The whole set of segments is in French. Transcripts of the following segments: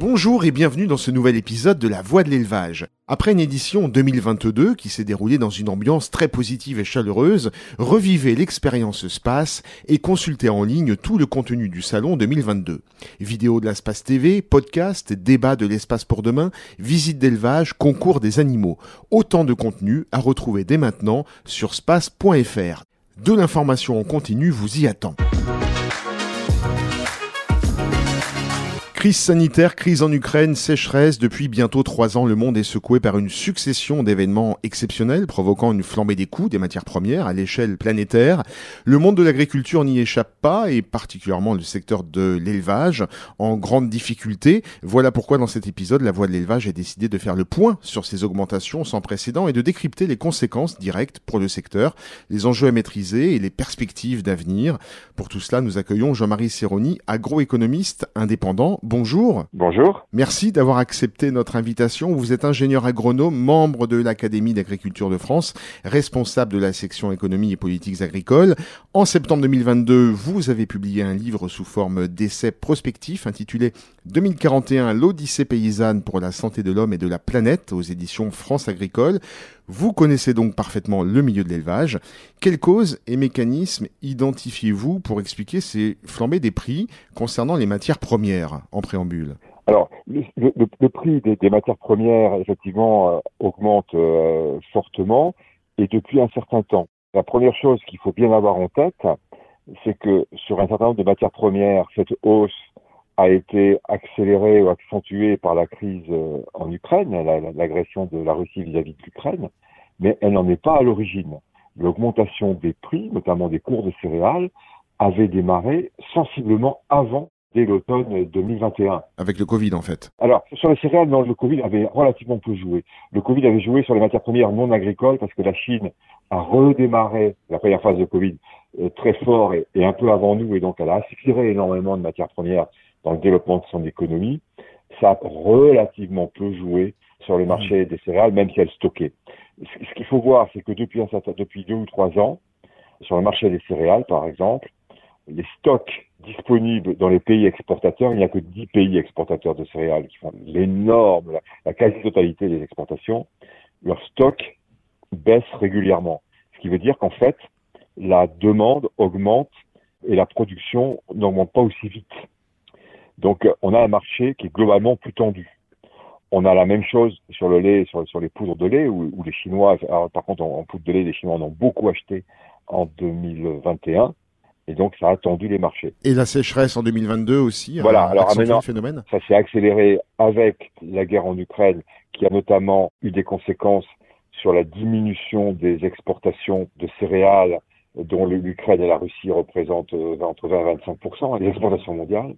Bonjour et bienvenue dans ce nouvel épisode de La Voix de l'élevage. Après une édition 2022 qui s'est déroulée dans une ambiance très positive et chaleureuse, revivez l'expérience Space et consultez en ligne tout le contenu du salon 2022. Vidéos de la Space TV, podcasts, débats de l'espace pour demain, visites d'élevage, concours des animaux. Autant de contenu à retrouver dès maintenant sur space.fr. De l'information en continu vous y attend. Crise sanitaire, crise en Ukraine, sécheresse. Depuis bientôt trois ans, le monde est secoué par une succession d'événements exceptionnels provoquant une flambée des coûts des matières premières à l'échelle planétaire. Le monde de l'agriculture n'y échappe pas et particulièrement le secteur de l'élevage en grande difficulté. Voilà pourquoi dans cet épisode, la voix de l'élevage a décidé de faire le point sur ces augmentations sans précédent et de décrypter les conséquences directes pour le secteur, les enjeux à maîtriser et les perspectives d'avenir. Pour tout cela, nous accueillons Jean-Marie Serroni, agroéconomiste indépendant bonjour. Bonjour. Merci d'avoir accepté notre invitation. Vous êtes ingénieur agronome, membre de l'Académie d'agriculture de France, responsable de la section économie et politiques agricoles. En septembre 2022, vous avez publié un livre sous forme d'essai prospectif intitulé 2041, l'Odyssée paysanne pour la santé de l'homme et de la planète aux éditions France Agricole. Vous connaissez donc parfaitement le milieu de l'élevage. Quelles causes et mécanismes identifiez-vous pour expliquer ces flambées des prix concernant les matières premières en préambule? Alors, le, prix des, des, matières premières, effectivement, euh, augmente euh, fortement et depuis un certain temps. La première chose qu'il faut bien avoir en tête, c'est que sur un certain nombre de matières premières, cette hausse a été accélérée ou accentuée par la crise euh, en Ukraine, l'agression de la Russie vis-à-vis de l'Ukraine, mais elle n'en est pas à l'origine. L'augmentation des prix, notamment des cours de céréales, avait démarré sensiblement avant dès l'automne 2021. Avec le Covid, en fait. Alors, sur les céréales, non, le Covid avait relativement peu joué. Le Covid avait joué sur les matières premières non agricoles parce que la Chine a redémarré la première phase de Covid euh, très fort et, et, un peu avant nous, et donc elle a aspiré énormément de matières premières dans le développement de son économie, ça a relativement peu joué sur le marché des céréales, même si elle stockait. Ce qu'il faut voir, c'est que depuis, un certain, depuis deux ou trois ans, sur le marché des céréales, par exemple, les stocks disponibles dans les pays exportateurs, il n'y a que 10 pays exportateurs de céréales qui font l'énorme, la, la quasi-totalité des exportations. Leurs stocks baissent régulièrement. Ce qui veut dire qu'en fait, la demande augmente et la production n'augmente pas aussi vite. Donc, euh, on a un marché qui est globalement plus tendu. On a la même chose sur le lait, sur, sur les poudres de lait, où, où les Chinois, alors, par contre, en, en, poudre de lait, les Chinois en ont beaucoup acheté en 2021. Et donc, ça a tendu les marchés. Et la sécheresse en 2022 aussi Voilà, a alors maintenant, phénomène? ça s'est accéléré avec la guerre en Ukraine, qui a notamment eu des conséquences sur la diminution des exportations de céréales dont l'Ukraine et la Russie représentent euh, entre 20 et 25% des exportations mondiales.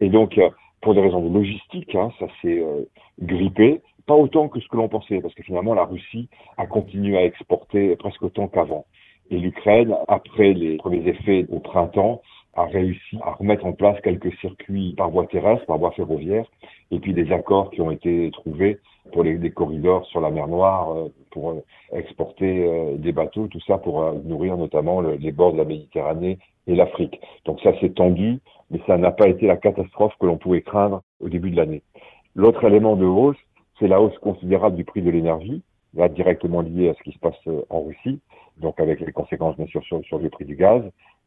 Et donc, euh, pour des raisons de logistique, hein, ça s'est euh, grippé, pas autant que ce que l'on pensait, parce que finalement, la Russie a continué à exporter presque autant qu'avant. Et l'Ukraine, après les premiers effets au printemps, a réussi à remettre en place quelques circuits par voie terrestre, par voie ferroviaire, et puis des accords qui ont été trouvés pour les, des corridors sur la mer Noire, euh, pour exporter des bateaux, tout ça pour nourrir notamment le, les bords de la Méditerranée et l'Afrique. Donc ça s'est tendu, mais ça n'a pas été la catastrophe que l'on pouvait craindre au début de l'année. L'autre élément de hausse, c'est la hausse considérable du prix de l'énergie, là directement lié à ce qui se passe en Russie, donc avec les conséquences bien sûr sur, sur le prix du gaz,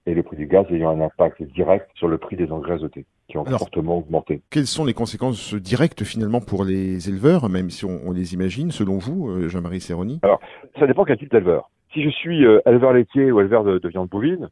et le prix du gaz ayant un impact direct sur le prix des engrais azotés, qui ont Alors, fortement augmenté. Quelles sont les conséquences directes finalement pour les éleveurs, même si on, on les imagine, selon vous, euh, Jean-Marie Serroni? Alors, ça dépend quel type d'éleveur. Si je suis euh, éleveur laitier ou éleveur de, de, viande bovine,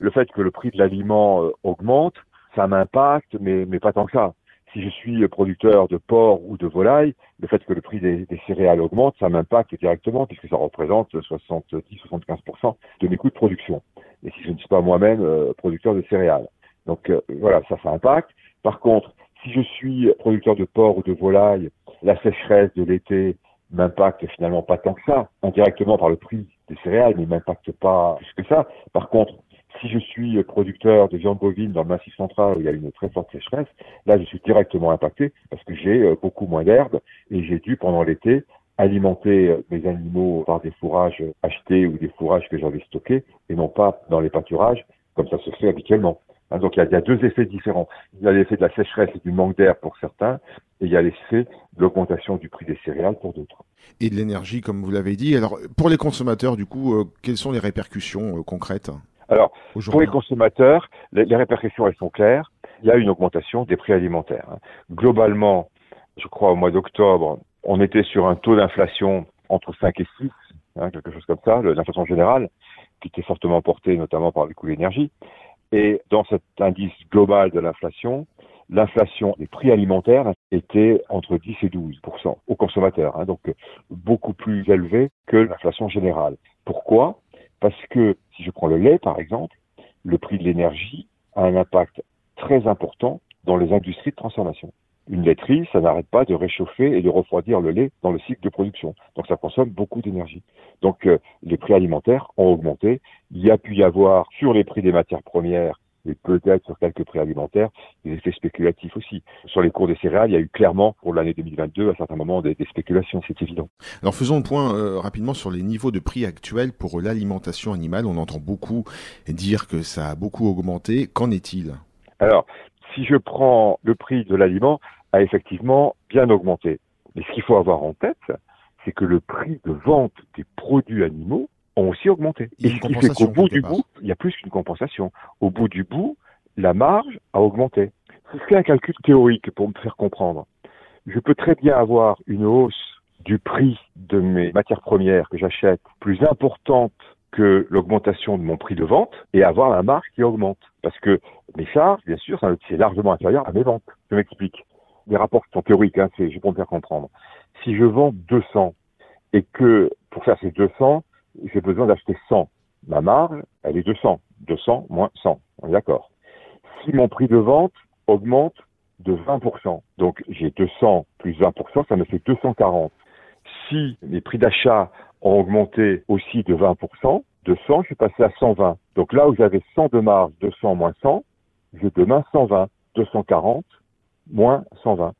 le fait que le prix de l'aliment euh, augmente, ça m'impacte, mais, mais pas tant que ça. Si je suis producteur de porc ou de volaille, le fait que le prix des, céréales augmente, ça m'impacte directement puisque ça représente 70-75% de mes coûts de production et si je ne suis pas moi-même euh, producteur de céréales. Donc euh, voilà, ça, ça impacte. Par contre, si je suis producteur de porc ou de volaille, la sécheresse de l'été m'impacte finalement pas tant que ça, indirectement par le prix des céréales, mais m'impacte pas plus que ça. Par contre, si je suis producteur de viande bovine dans le massif central où il y a une très forte sécheresse, là je suis directement impacté parce que j'ai euh, beaucoup moins d'herbe et j'ai dû pendant l'été alimenter mes animaux par des fourrages achetés ou des fourrages que j'avais stockés et non pas dans les pâturages comme ça se fait habituellement. Hein, donc il y, a, deux effets différents. Il y a l'effet de la sécheresse et du manque d'air pour certains, et il y a l'effet de l'augmentation du prix des céréales pour d'autres. Et de l'énergie, comme vous l'avez dit. Alors pour les consommateurs, du coup, euh, quelles sont les répercussions euh, concrètes? Alors pour les consommateurs, les, répercussions elles sont claires. Il y a une augmentation des prix alimentaires. Hein. Globalement, je crois au mois d'octobre, on était sur un taux d'inflation entre 5 et 6, hein, quelque chose comme ça, l'inflation générale, qui était fortement portée notamment par les coûts de l'énergie. Et dans cet indice global de l'inflation, l'inflation des prix alimentaires était entre 10 et 12 aux consommateurs, hein, donc beaucoup plus élevé que l'inflation générale. Pourquoi? Parce que si je prends le lait par exemple, le prix de l'énergie a un impact très important dans les industries de transformation. Une laiterie, ça n'arrête pas de réchauffer et de refroidir le lait dans le cycle de production. Donc ça consomme beaucoup d'énergie. Donc euh, les prix alimentaires ont augmenté. Il y a pu y avoir sur les prix des matières premières et peut-être sur quelques prix alimentaires, des effets spéculatifs aussi. Sur les cours des céréales, il y a eu clairement pour l'année 2022 à certains moments des, spéculations, c'est évident. Alors faisons le point euh, rapidement sur les niveaux de prix actuels pour l'alimentation animale. On entend beaucoup dire que ça a beaucoup augmenté. Qu'en est-il? Alors, si je prends le prix de l'aliment, a effectivement bien augmenté. Mais ce qu'il faut avoir en tête, c'est que le prix de vente des produits animaux ont aussi augmenté. Et ce qui fait qu'au bout du bout, il y a plus qu'une compensation. Au bout du bout, la marge a augmenté. Fais un calcul théorique pour me faire comprendre, je peux très bien avoir une hausse du prix de mes matières premières que j'achète plus importante que l'augmentation de mon prix de vente et avoir la marge qui augmente. Parce que mes charges, bien sûr, c'est largement inférieur à mes ventes. Je m'explique. Les rapports sont théoriques, hein, c'est, vais me faire comprendre. Si je vends 200 et que pour faire ces 200, j'ai besoin d'acheter 100, ma marge, elle est 200. 200 moins 100. On est d'accord. Si mon prix de vente augmente de 20%, donc j'ai 200 plus 20%, ça me fait 240. Si les prix d'achat ont augmenté aussi de 20%, de 100, je suis passé à 120. Donc là où j'avais 100 de marge, 200 moins 100, j'ai demain 120, 240 moins 120.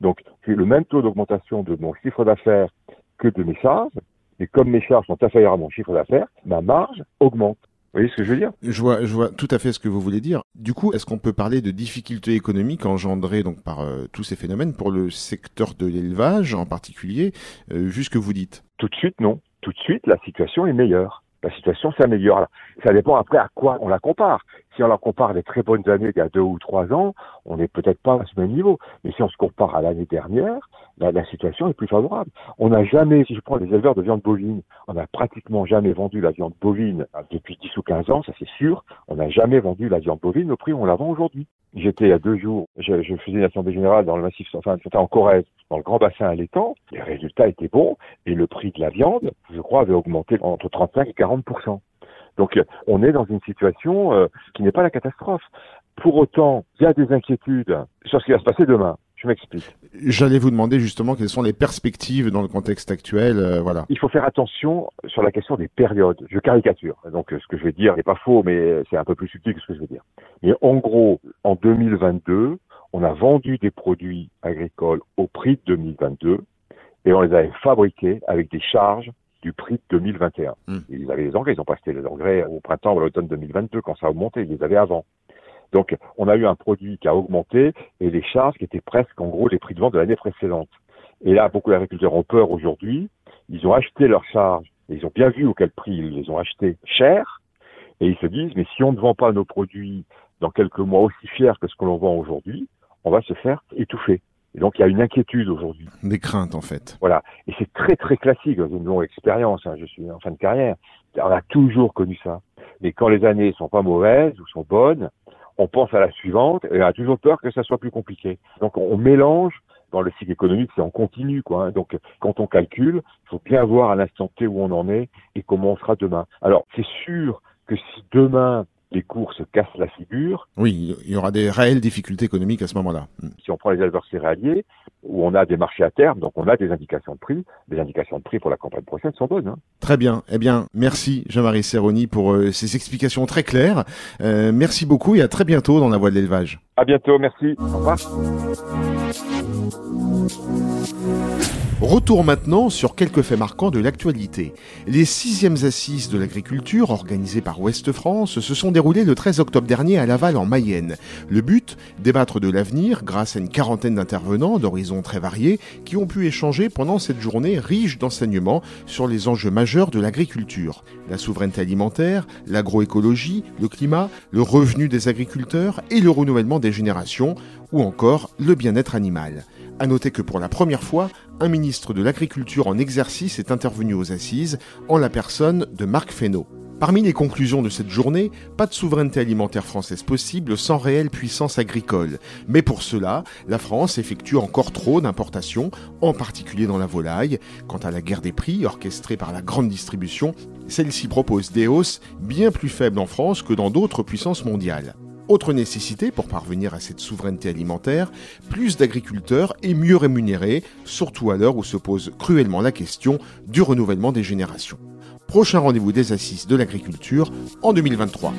Donc j'ai le même taux d'augmentation de mon chiffre d'affaires que de mes charges, et comme mes charges sont inférieures à mon chiffre d'affaires, ma marge augmente. Vous voyez ce que je veux dire? Je vois, je vois tout à fait ce que vous voulez dire. Du coup, est-ce qu'on peut parler de difficultés économiques engendrées donc par euh, tous ces phénomènes pour le secteur de l'élevage en particulier, euh, vu ce que vous dites? Tout de suite, non. Tout de suite, la situation est meilleure. La situation s'améliore. Ça dépend après à quoi on la compare. Si on la compare les très bonnes années d'il y a deux ou trois ans, on n'est peut-être pas à ce même niveau. Mais si on se compare à l'année dernière, la, situation est plus favorable. On n'a jamais, si je prends les éleveurs de viande bovine, on n'a pratiquement jamais vendu la viande bovine depuis 10 ou 15 ans, ça c'est sûr. On n'a jamais vendu la viande bovine au prix où on la vend aujourd'hui. J'étais il y a deux jours, je, faisais une assemblée générale dans le massif, enfin en Corrèze, dans le grand bassin à l'étang. Les résultats étaient bons et le prix de la viande, je crois, avait augmenté entre 35 et 40 donc on est dans une situation euh, qui n'est pas la catastrophe. Pour autant, il y a des inquiétudes sur ce qui va se passer demain. Je m'explique. J'allais vous demander justement quelles sont les perspectives dans le contexte actuel. Euh, voilà. Il faut faire attention sur la question des périodes. Je caricature. Donc ce que je vais dire n'est pas faux, mais c'est un peu plus subtil que ce que je vais dire. Mais en gros, en 2022, on a vendu des produits agricoles au prix de 2022 et on les avait fabriqués avec des charges du prix de 2021. Hmm. Ils avaient les engrais, ils ont pas acheté les engrais au printemps ou à l'automne 2022 quand ça a augmenté, ils les avaient avant. Donc on a eu un produit qui a augmenté et les charges qui étaient presque en gros les prix de vente de l'année précédente. Et là, beaucoup d'agriculteurs ont peur aujourd'hui. Ils ont acheté leurs charges et ils ont bien vu auquel prix ils les ont achetés cher. Et ils se disent, mais si on ne vend pas nos produits dans quelques mois aussi fiers que ce que l'on vend aujourd'hui, on va se faire étouffer. Et donc il y a une inquiétude aujourd'hui. Des craintes en fait. Voilà. Et c'est très très classique dans une longue expérience. Hein. Je suis en fin de carrière. On a toujours connu ça. Mais quand les années sont pas mauvaises ou sont bonnes, on pense à la suivante et on a toujours peur que ça soit plus compliqué. Donc on mélange dans le cycle économique, c'est en continu, quoi. Hein. Donc, quand on calcule, il faut bien voir à l'instant T où on en est et comment on sera demain. Alors, c'est sûr que si demain les cours se cassent la figure. Oui, il y aura des réelles difficultés économiques à ce moment-là. Hmm. Si on prend les éleveurs céréaliers, où on a des marchés à terme, donc on a des indications de prix, les indications de prix pour la campagne prochaine sont bonnes. Hein. Très bien. Eh bien, merci Jean-Marie Serroni pour euh, ces explications très claires. Euh, merci beaucoup et à très bientôt dans la voie de l'élevage. À bientôt, merci. Au revoir. Retour maintenant sur quelques faits marquants de l'actualité. Les sixièmes assises de l'agriculture, organisées par Ouest France, se sont déroulées le 13 octobre dernier à Laval en Mayenne. Le but Débattre de l'avenir grâce à une quarantaine d'intervenants d'horizons très variés qui ont pu échanger pendant cette journée riche d'enseignements sur les enjeux majeurs de l'agriculture. La souveraineté alimentaire, l'agroécologie, le climat, le revenu des agriculteurs et le renouvellement des générations, ou encore le bien-être animal. À noter que pour la première fois, un ministre de l'Agriculture en exercice est intervenu aux assises en la personne de Marc Fesneau. Parmi les conclusions de cette journée, pas de souveraineté alimentaire française possible sans réelle puissance agricole. Mais pour cela, la France effectue encore trop d'importations, en particulier dans la volaille. Quant à la guerre des prix, orchestrée par la grande distribution, celle-ci propose des hausses bien plus faibles en France que dans d'autres puissances mondiales. Autre nécessité pour parvenir à cette souveraineté alimentaire, plus d'agriculteurs et mieux rémunérés, surtout à l'heure où se pose cruellement la question du renouvellement des générations. Prochain rendez-vous des assises de l'agriculture en 2023.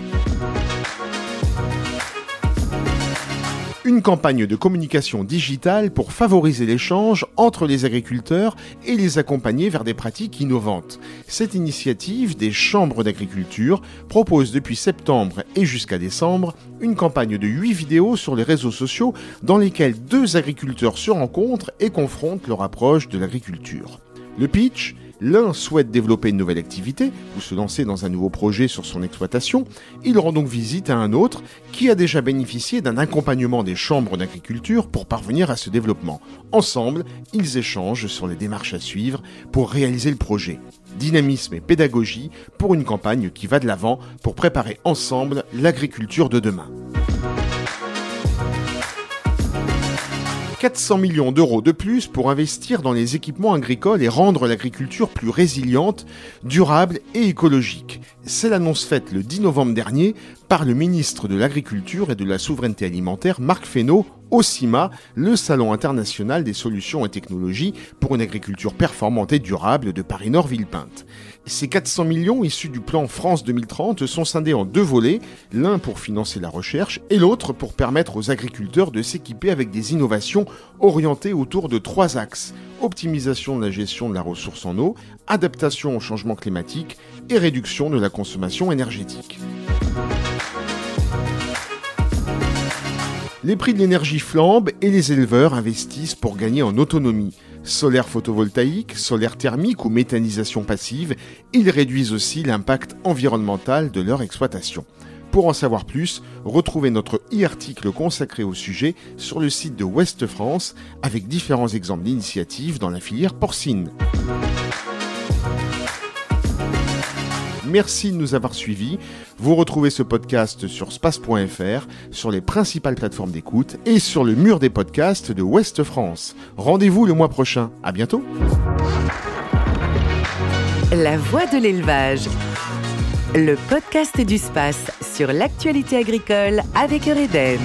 Une campagne de communication digitale pour favoriser l'échange entre les agriculteurs et les accompagner vers des pratiques innovantes. Cette initiative des chambres d'agriculture propose depuis septembre et jusqu'à décembre une campagne de 8 vidéos sur les réseaux sociaux dans lesquelles deux agriculteurs se rencontrent et confrontent leur approche de l'agriculture. Le pitch L'un souhaite développer une nouvelle activité ou se lancer dans un nouveau projet sur son exploitation. Il rend donc visite à un autre qui a déjà bénéficié d'un accompagnement des chambres d'agriculture pour parvenir à ce développement. Ensemble, ils échangent sur les démarches à suivre pour réaliser le projet. Dynamisme et pédagogie pour une campagne qui va de l'avant pour préparer ensemble l'agriculture de demain. 400 millions d'euros de plus pour investir dans les équipements agricoles et rendre l'agriculture plus résiliente, durable et écologique. C'est l'annonce faite le 10 novembre dernier par le ministre de l'Agriculture et de la Souveraineté alimentaire Marc Fesneau au CIMA, le Salon international des solutions et technologies pour une agriculture performante et durable de Paris-Nord-Villepinte. Ces 400 millions issus du plan France 2030 sont scindés en deux volets, l'un pour financer la recherche et l'autre pour permettre aux agriculteurs de s'équiper avec des innovations orientées autour de trois axes optimisation de la gestion de la ressource en eau, adaptation au changement climatique et réduction de la consommation énergétique. Les prix de l'énergie flambent et les éleveurs investissent pour gagner en autonomie. Solaire photovoltaïque, solaire thermique ou méthanisation passive, ils réduisent aussi l'impact environnemental de leur exploitation. Pour en savoir plus, retrouvez notre e-article consacré au sujet sur le site de Ouest France avec différents exemples d'initiatives dans la filière porcine. Merci de nous avoir suivis. Vous retrouvez ce podcast sur space.fr, sur les principales plateformes d'écoute et sur le mur des podcasts de Ouest France. Rendez-vous le mois prochain. À bientôt. La voix de l'élevage. Le podcast du space sur l'actualité agricole avec Eureden.